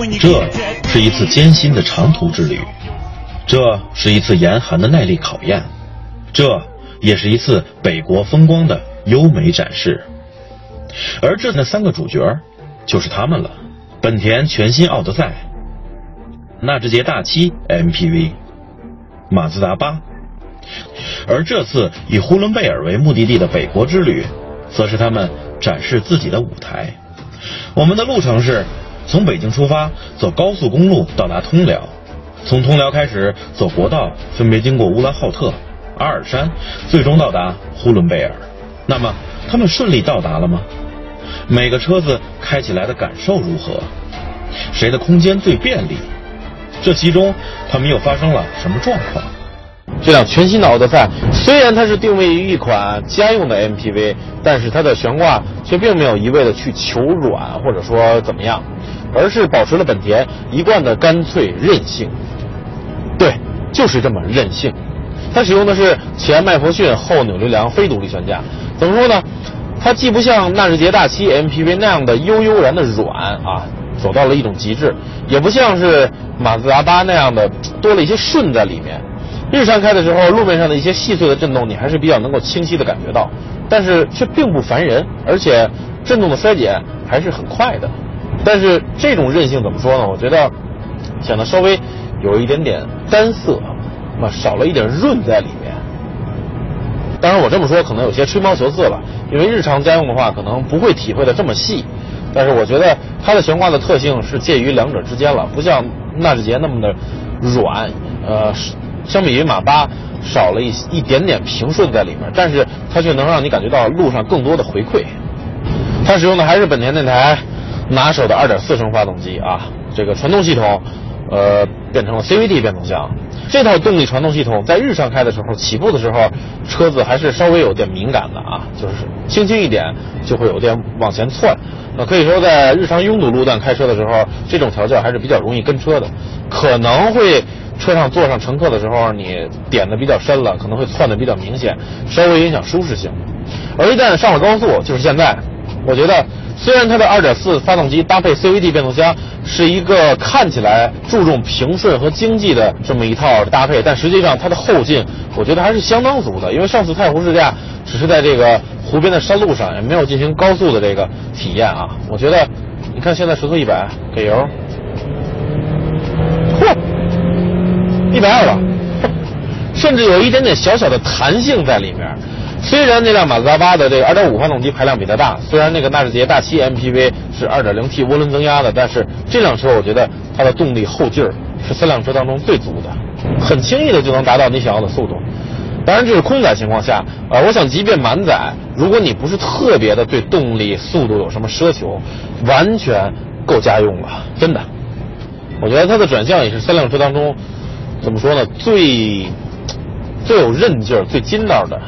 这是一次艰辛的长途之旅，这是一次严寒的耐力考验，这也是一次北国风光的优美展示。而这那三个主角，就是他们了：本田全新奥德赛、纳智捷大七 MPV、马自达八。而这次以呼伦贝尔为目的地的北国之旅，则是他们展示自己的舞台。我们的路程是。从北京出发，走高速公路到达通辽，从通辽开始走国道，分别经过乌兰浩特、阿尔山，最终到达呼伦贝尔。那么他们顺利到达了吗？每个车子开起来的感受如何？谁的空间最便利？这其中他们又发生了什么状况？这辆全新的奥德赛，虽然它是定位于一款家用的 MPV，但是它的悬挂却并没有一味的去求软，或者说怎么样。而是保持了本田一贯的干脆韧性，对，就是这么任性。它使用的是前麦弗逊后扭力梁非独立悬架，怎么说呢？它既不像纳智捷大七 MPV 那样的悠悠然的软啊，走到了一种极致，也不像是马自达八那样的多了一些顺在里面。日常开的时候，路面上的一些细碎的震动，你还是比较能够清晰的感觉到，但是却并不烦人，而且震动的衰减还是很快的。但是这种韧性怎么说呢？我觉得显得稍微有一点点单色，那少了一点润在里面。当然我这么说可能有些吹毛求疵了，因为日常家用的话可能不会体会的这么细。但是我觉得它的悬挂的特性是介于两者之间了，不像纳智捷那么的软，呃，相比于马八少了一一点点平顺在里面，但是它却能让你感觉到路上更多的回馈。它使用的还是本田那台。拿手的2.4升发动机啊，这个传动系统，呃，变成了 CVT 变速箱。这套动力传动系统在日常开的时候，起步的时候，车子还是稍微有点敏感的啊，就是轻轻一点就会有点往前窜。那可以说，在日常拥堵路段开车的时候，这种调教还是比较容易跟车的，可能会车上坐上乘客的时候，你点的比较深了，可能会窜的比较明显，稍微影响舒适性。而一旦上了高速，就是现在，我觉得。虽然它的2.4发动机搭配 CVT 变速箱是一个看起来注重平顺和经济的这么一套搭配，但实际上它的后劲我觉得还是相当足的。因为上次太湖试驾只是在这个湖边的山路上，也没有进行高速的这个体验啊。我觉得，你看现在时速一百，给油，嚯，一百二了，甚至有一点点小小的弹性在里面。虽然那辆马自达八的这个2.5发动机排量比它大，虽然那个纳智捷大七 MPV 是 2.0T 涡轮增压的，但是这辆车我觉得它的动力后劲儿是三辆车当中最足的，很轻易的就能达到你想要的速度。当然这是空载情况下，呃，我想即便满载，如果你不是特别的对动力速度有什么奢求，完全够家用了，真的。我觉得它的转向也是三辆车当中，怎么说呢，最最有韧劲儿、最筋道的。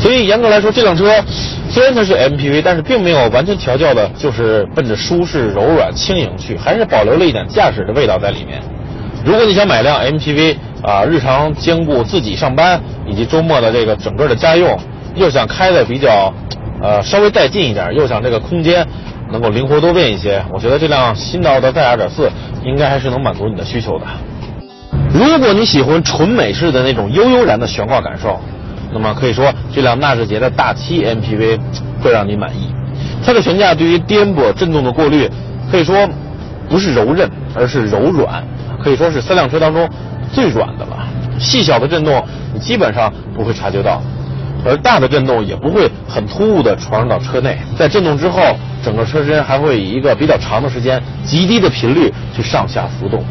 所以严格来说，这辆车虽然它是 MPV，但是并没有完全调教的，就是奔着舒适、柔软、轻盈去，还是保留了一点驾驶的味道在里面。如果你想买辆 MPV 啊，日常兼顾自己上班以及周末的这个整个的家用，又想开的比较呃稍微带劲一点，又想这个空间能够灵活多变一些，我觉得这辆新到的奥德赛2.4应该还是能满足你的需求的。如果你喜欢纯美式的那种悠悠然的悬挂感受。那么可以说，这辆纳智捷的大七 MPV 会让你满意。它的悬架对于颠簸震动的过滤，可以说不是柔韧，而是柔软，可以说是三辆车当中最软的了。细小的震动你基本上不会察觉到，而大的震动也不会很突兀的传入到车内。在震动之后，整个车身还会以一个比较长的时间、极低的频率去上下浮动。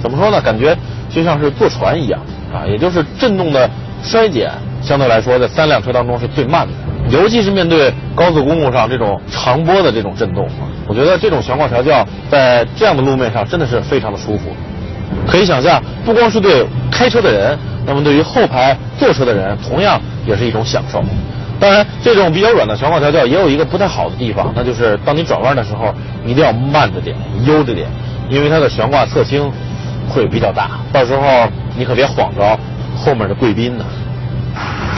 怎么说呢？感觉就像是坐船一样啊，也就是震动的衰减。相对来说，在三辆车当中是最慢的，尤其是面对高速公路上这种长波的这种震动，我觉得这种悬挂调教在这样的路面上真的是非常的舒服。可以想象，不光是对开车的人，那么对于后排坐车的人，同样也是一种享受。当然，这种比较软的悬挂调教也有一个不太好的地方，那就是当你转弯的时候，你一定要慢着点、悠着点，因为它的悬挂侧倾会比较大，到时候你可别晃着后面的贵宾呢。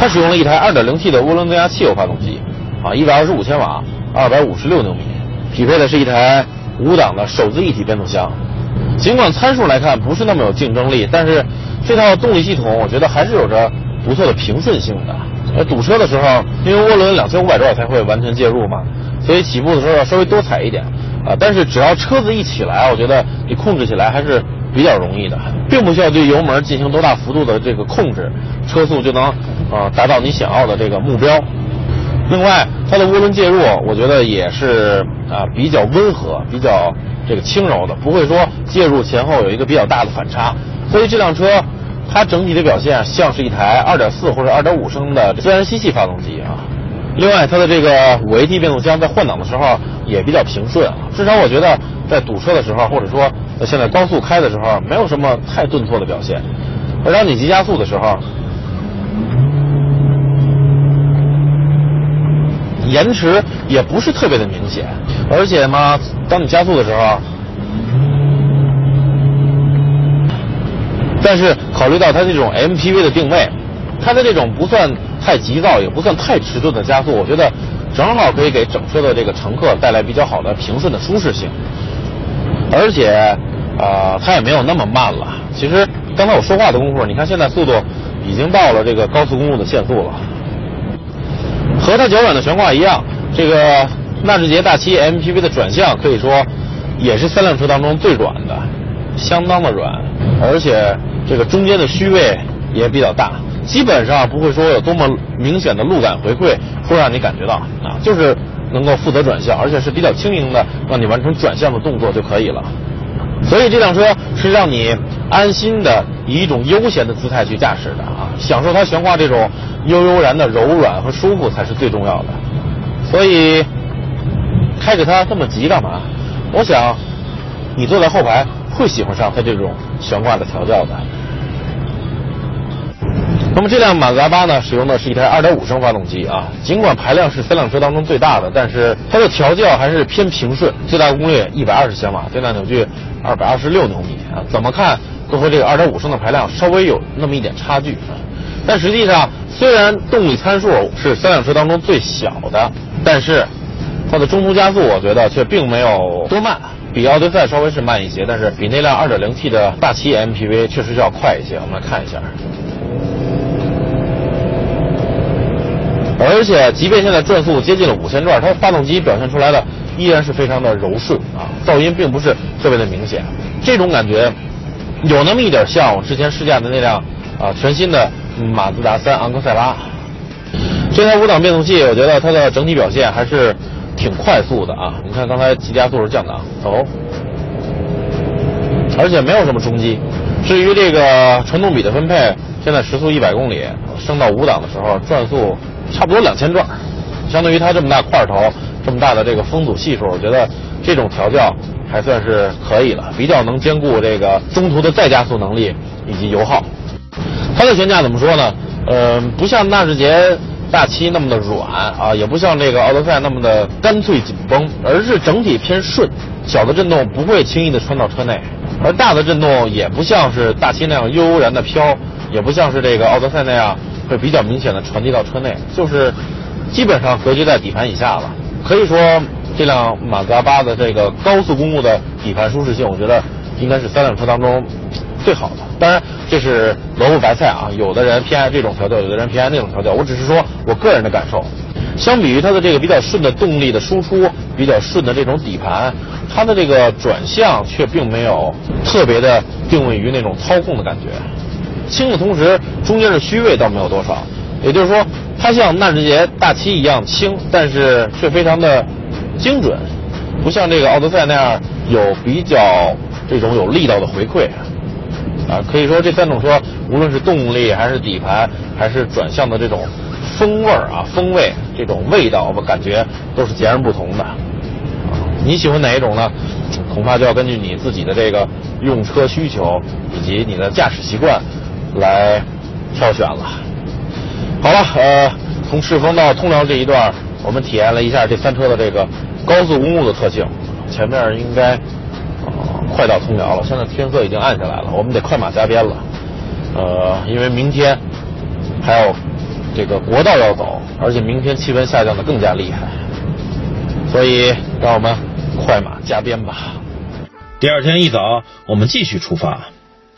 它使用了一台 2.0T 的涡轮增压汽油发动机，啊，125千瓦，256牛米，匹配的是一台五档的手自一体变速箱。尽管参数来看不是那么有竞争力，但是这套动力系统我觉得还是有着不错的平顺性的。呃，堵车的时候，因为涡轮两千五百转才会完全介入嘛，所以起步的时候要稍微多踩一点啊。但是只要车子一起来，我觉得你控制起来还是比较容易的，并不需要对油门进行多大幅度的这个控制，车速就能啊达到你想要的这个目标。另外，它的涡轮介入，我觉得也是啊比较温和、比较这个轻柔的，不会说介入前后有一个比较大的反差。所以这辆车它整体的表现像是一台2.4或者2.5升的自然吸气发动机啊。另外，它的这个 5AT 变速箱在换挡的时候也比较平顺，至少我觉得在堵车的时候，或者说那现在高速开的时候，没有什么太顿挫的表现。而当你急加速的时候，延迟也不是特别的明显，而且嘛，当你加速的时候，但是考虑到它这种 MPV 的定位，它的这种不算太急躁，也不算太迟钝的加速，我觉得正好可以给整车的这个乘客带来比较好的平顺的舒适性，而且啊，它也没有那么慢了。其实刚才我说话的功夫，你看现在速度已经到了这个高速公路的限速了。和它脚软的悬挂一样，这个纳智捷大七 MPV 的转向可以说也是三辆车当中最软的，相当的软，而且这个中间的虚位也比较大，基本上不会说有多么明显的路感回馈会让你感觉到啊，就是能够负责转向，而且是比较轻盈的，让你完成转向的动作就可以了。所以这辆车是让你安心的以一种悠闲的姿态去驾驶的啊，享受它悬挂这种悠悠然的柔软和舒服才是最重要的。所以开着它这么急干嘛？我想你坐在后排会喜欢上它这种悬挂的调教的。那么这辆马自达八呢，使用的是一台2.5升发动机啊。尽管排量是三辆车当中最大的，但是它的调教还是偏平顺，最大功率120千瓦，最大扭矩226牛米啊。怎么看都和这个2.5升的排量稍微有那么一点差距啊。但实际上，虽然动力参数是三辆车当中最小的，但是它的中途加速，我觉得却并没有多慢，比奥德赛稍微是慢一些，但是比那辆 2.0T 的大七 MPV 确实是要快一些。我们来看一下。而且，即便现在转速接近了五千转，它发动机表现出来的依然是非常的柔顺啊，噪音并不是特别的明显。这种感觉有那么一点像我之前试驾的那辆啊全新的马自达三昂克赛拉。这台五档变速器，我觉得它的整体表现还是挺快速的啊。你看刚才急加速是降档，哦，而且没有什么冲击。至于这个传动比的分配，现在时速一百公里，升到五档的时候转速。差不多两千转，相对于它这么大块头，这么大的这个风阻系数，我觉得这种调教还算是可以了，比较能兼顾这个中途的再加速能力以及油耗。它的悬架怎么说呢？呃，不像纳智捷大七那么的软啊，也不像这个奥德赛那么的干脆紧绷，而是整体偏顺，小的震动不会轻易的穿到车内，而大的震动也不像是大七那样悠然的飘，也不像是这个奥德赛那样。会比较明显的传递到车内，就是基本上隔绝在底盘以下了。可以说，这辆马自达八的这个高速公路的底盘舒适性，我觉得应该是三辆车当中最好的。当然，这是萝卜白菜啊，有的人偏爱这种调教，有的人偏爱那种调教。我只是说我个人的感受。相比于它的这个比较顺的动力的输出，比较顺的这种底盘，它的这个转向却并没有特别的定位于那种操控的感觉。轻的同时，中间的虚位倒没有多少，也就是说，它像纳智捷大七一样轻，但是却非常的精准，不像这个奥德赛那样有比较这种有力道的回馈。啊，可以说这三种车，无论是动力还是底盘，还是转向的这种风味儿啊、风味这种味道，我感觉都是截然不同的。你喜欢哪一种呢？恐怕就要根据你自己的这个用车需求以及你的驾驶习惯。来挑选了。好了，呃，从赤峰到通辽这一段，我们体验了一下这三车的这个高速公路的特性。前面应该快到通辽了，现在天色已经暗下来了，我们得快马加鞭了。呃，因为明天还有这个国道要走，而且明天气温下降的更加厉害，所以让我们快马加鞭吧。第二天一早，我们继续出发。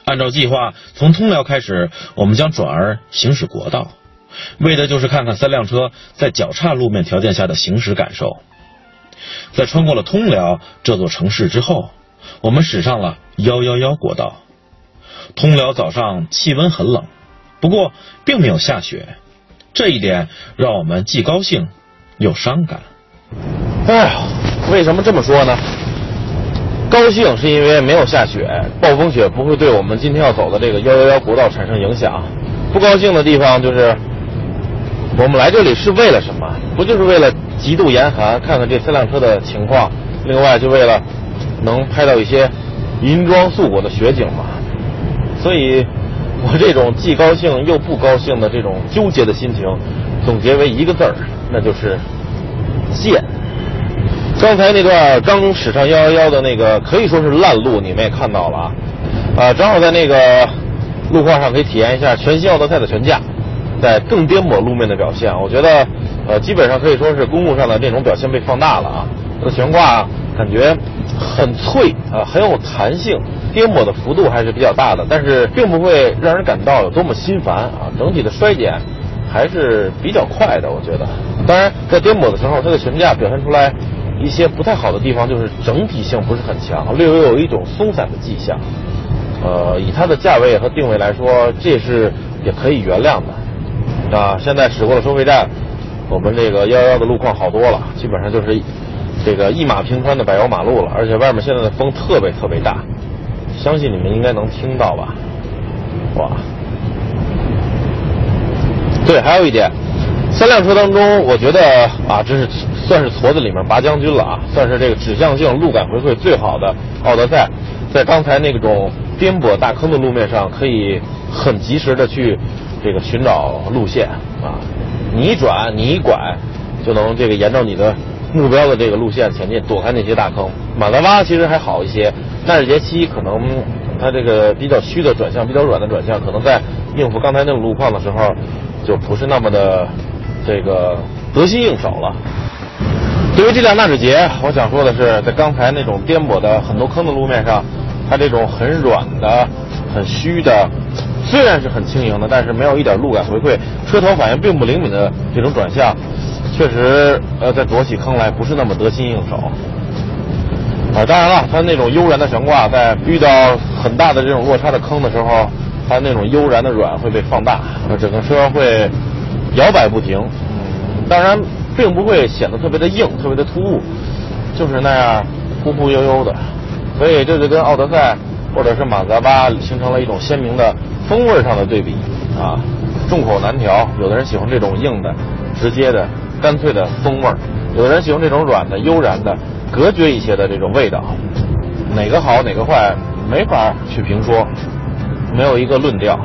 按照计划，从通辽开始，我们将转而行驶国道，为的就是看看三辆车在较差路面条件下的行驶感受。在穿过了通辽这座城市之后，我们驶上了幺幺幺国道。通辽早上气温很冷，不过并没有下雪，这一点让我们既高兴又伤感。哎呀，为什么这么说呢？高兴是因为没有下雪，暴风雪不会对我们今天要走的这个幺幺幺国道产生影响。不高兴的地方就是，我们来这里是为了什么？不就是为了极度严寒，看看这三辆车的情况，另外就为了能拍到一些银装素裹的雪景吗？所以，我这种既高兴又不高兴的这种纠结的心情，总结为一个字儿，那就是贱。刚才那段刚驶上幺幺幺的那个可以说是烂路，你们也看到了啊，啊，正好在那个路况上可以体验一下全新奥德赛的悬架在更颠簸路面的表现。我觉得，呃，基本上可以说是公路上的这种表现被放大了啊。它的悬挂感觉很脆啊，很有弹性，颠簸的幅度还是比较大的，但是并不会让人感到有多么心烦啊。整体的衰减还是比较快的，我觉得。当然，在颠簸的时候，它的悬架表现出来。一些不太好的地方就是整体性不是很强，略微有一种松散的迹象。呃，以它的价位和定位来说，这是也可以原谅的。啊，现在驶过了收费站，我们这个幺幺幺的路况好多了，基本上就是这个一马平川的柏油马路了，而且外面现在的风特别特别大，相信你们应该能听到吧？哇！对，还有一点。三辆车当中，我觉得啊，这是算是矬子里面拔将军了啊，算是这个指向性、路感回馈最好的奥德赛，在刚才那种颠簸大坑的路面上，可以很及时的去这个寻找路线啊，你一转，你一拐，就能这个沿着你的目标的这个路线前进，躲开那些大坑。马拉拉其实还好一些，但是杰西可能它这个比较虚的转向、比较软的转向，可能在应付刚才那种路况的时候，就不是那么的。这个得心应手了。对于这辆纳智捷，我想说的是，在刚才那种颠簸的很多坑的路面上，它这种很软的、很虚的，虽然是很轻盈的，但是没有一点路感回馈，车头反应并不灵敏的这种转向，确实呃，在躲起坑来不是那么得心应手。啊，当然了，它那种悠然的悬挂，在遇到很大的这种落差的坑的时候，它那种悠然的软会被放大，整个车会。摇摆不停，当然并不会显得特别的硬、特别的突兀，就是那样忽忽悠悠的，所以这就跟奥德赛或者是马自达形成了一种鲜明的风味上的对比啊，众口难调。有的人喜欢这种硬的、直接的、干脆的风味有的人喜欢这种软的、悠然的、隔绝一些的这种味道。哪个好，哪个坏，没法去评说，没有一个论调。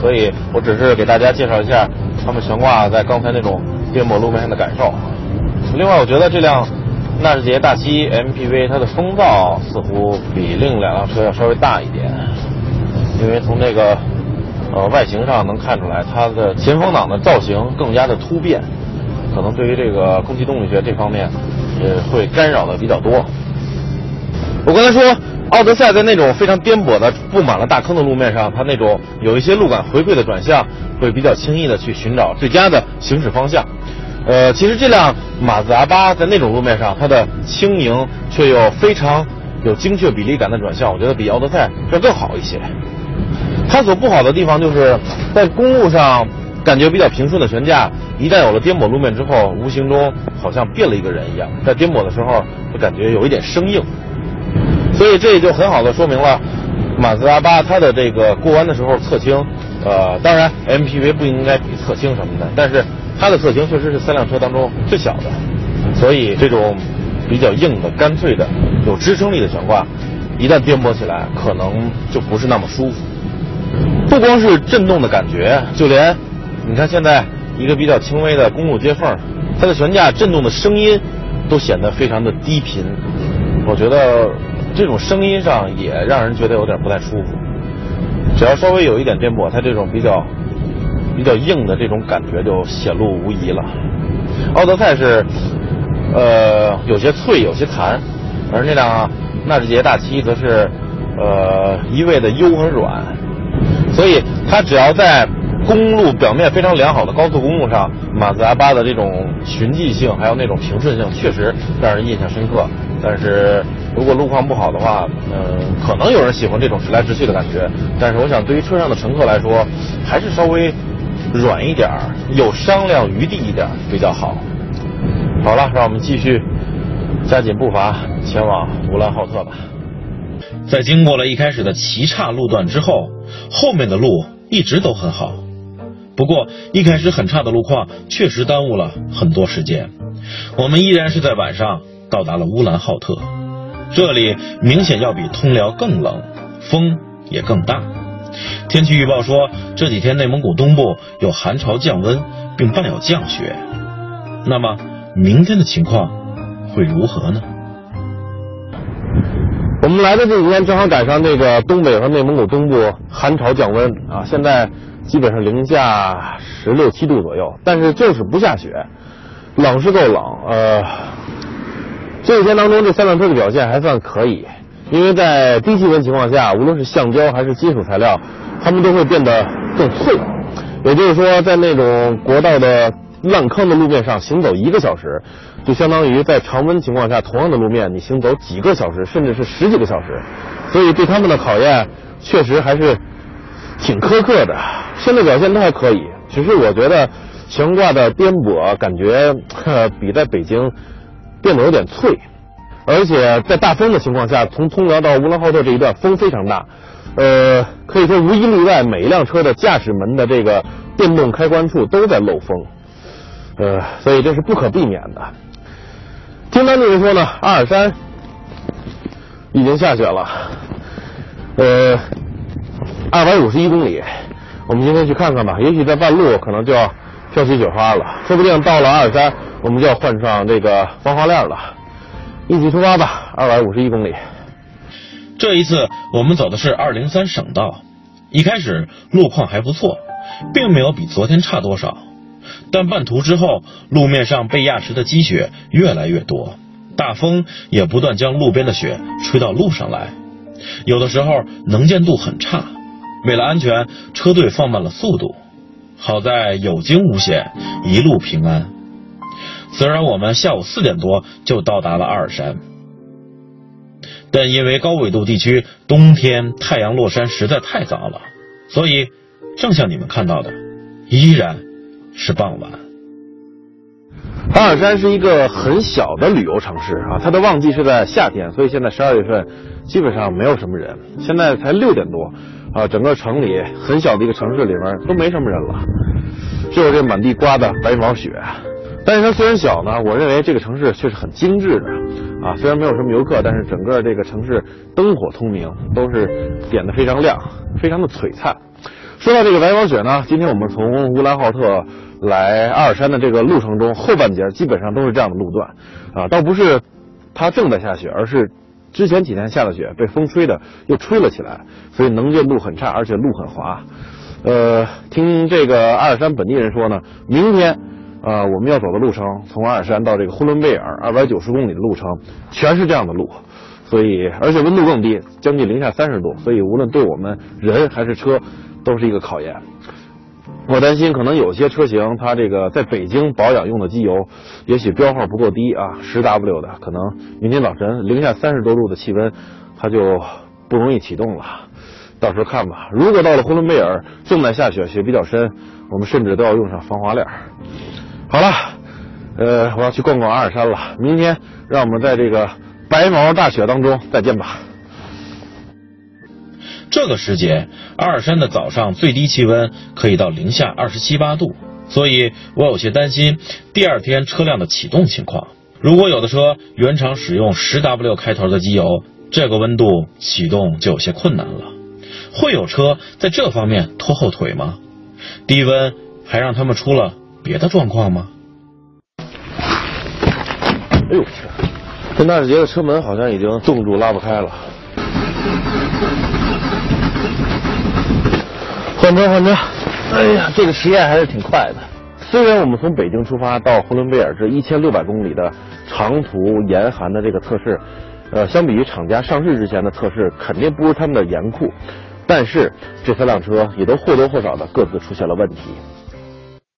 所以我只是给大家介绍一下。他们悬挂在刚才那种颠簸路面上的感受。另外，我觉得这辆纳智捷大七 MPV 它的风噪似乎比另两辆车要稍微大一点，因为从这个呃外形上能看出来，它的前风挡的造型更加的突变，可能对于这个空气动力学这方面也会干扰的比较多。我刚才说。奥德赛在那种非常颠簸的、布满了大坑的路面上，它那种有一些路感回馈的转向，会比较轻易的去寻找最佳的行驶方向。呃，其实这辆马自达八在那种路面上，它的轻盈却又非常有精确比例感的转向，我觉得比奥德赛要更好一些。它所不好的地方就是在公路上感觉比较平顺的悬架，一旦有了颠簸路面之后，无形中好像变了一个人一样，在颠簸的时候就感觉有一点生硬。所以这也就很好的说明了，马自达八它的这个过弯的时候侧倾，呃，当然 MPV 不应该比侧倾什么的，但是它的侧倾确实是三辆车当中最小的，所以这种比较硬的、干脆的、有支撑力的悬挂，一旦颠簸起来，可能就不是那么舒服。不光是震动的感觉，就连你看现在一个比较轻微的公路接缝，它的悬架震动的声音都显得非常的低频，我觉得。这种声音上也让人觉得有点不太舒服。只要稍微有一点颠簸，它这种比较比较硬的这种感觉就显露无遗了。奥德赛是呃有些脆有些弹，而那辆纳智捷大七则是呃一味的优和软，所以它只要在公路表面非常良好的高速公路上，马自达八的这种循迹性还有那种平顺性确实让人印象深刻。但是如果路况不好的话，嗯，可能有人喜欢这种直来直去的感觉。但是我想，对于车上的乘客来说，还是稍微软一点有商量余地一点比较好。好了，让我们继续加紧步伐前往乌兰浩特吧。在经过了一开始的奇岔路段之后，后面的路一直都很好。不过一开始很差的路况确实耽误了很多时间，我们依然是在晚上到达了乌兰浩特。这里明显要比通辽更冷，风也更大。天气预报说这几天内蒙古东部有寒潮降温，并伴有降雪。那么明天的情况会如何呢？我们来的这几天正好赶上这个东北和内蒙古东部寒潮降温啊，现在。基本上零下十六七度左右，但是就是不下雪，冷是够冷。呃，这几天当中，这三辆车的表现还算可以，因为在低气温情况下，无论是橡胶还是金属材料，他们都会变得更脆。也就是说，在那种国道的烂坑的路面上行走一个小时，就相当于在常温情况下同样的路面你行走几个小时，甚至是十几个小时。所以对他们的考验确实还是挺苛刻的。现在表现都还可以，只是我觉得悬挂的颠簸感觉比在北京变得有点脆，而且在大风的情况下，从通辽到乌兰浩特这一段风非常大，呃，可以说无一例外，每一辆车的驾驶门的这个电动开关处都在漏风，呃，所以这是不可避免的。听当地人说呢，阿尔山已经下雪了，呃，二百五十一公里。我们今天去看看吧，也许在半路可能就要飘起雪花了，说不定到了阿尔山，我们就要换上这个防滑链了。一起出发吧，二百五十一公里。这一次我们走的是二零三省道，一开始路况还不错，并没有比昨天差多少。但半途之后，路面上被压实的积雪越来越多，大风也不断将路边的雪吹到路上来，有的时候能见度很差。为了安全，车队放慢了速度。好在有惊无险，一路平安。虽然我们下午四点多就到达了阿尔山，但因为高纬度地区冬天太阳落山实在太早了，所以正像你们看到的，依然是傍晚。阿尔山是一个很小的旅游城市啊，它的旺季是在夏天，所以现在十二月份基本上没有什么人。现在才六点多。啊，整个城里很小的一个城市里面都没什么人了，只有这满地刮的白毛雪。但是它虽然小呢，我认为这个城市却是很精致的。啊，虽然没有什么游客，但是整个这个城市灯火通明，都是点的非常亮，非常的璀璨。说到这个白毛雪呢，今天我们从乌兰浩特来阿尔山的这个路程中，后半截基本上都是这样的路段。啊，倒不是它正在下雪，而是。之前几天下的雪被风吹的又吹了起来，所以能见度很差，而且路很滑。呃，听这个阿尔山本地人说呢，明天啊我们要走的路程，从阿尔山到这个呼伦贝尔二百九十公里的路程，全是这样的路，所以而且温度更低，将近零下三十度，所以无论对我们人还是车都是一个考验。我担心，可能有些车型它这个在北京保养用的机油，也许标号不够低啊，十 W 的，可能明天早晨零下三十多度的气温，它就不容易启动了。到时候看吧。如果到了呼伦贝尔正在下雪，雪比较深，我们甚至都要用上防滑链。好了，呃，我要去逛逛阿尔山了。明天让我们在这个白毛大雪当中再见吧。这个时节，阿尔山的早上最低气温可以到零下二十七八度，所以我有些担心第二天车辆的启动情况。如果有的车原厂使用十 W 开头的机油，这个温度启动就有些困难了。会有车在这方面拖后腿吗？低温还让他们出了别的状况吗？哎呦天，这纳智捷的车门好像已经冻住，拉不开了。换车换车，哎呀，这个实验还是挺快的。虽然我们从北京出发到呼伦贝尔这一千六百公里的长途严寒的这个测试，呃，相比于厂家上市之前的测试，肯定不如他们的严酷。但是这三辆车也都或多或少的各自出现了问题。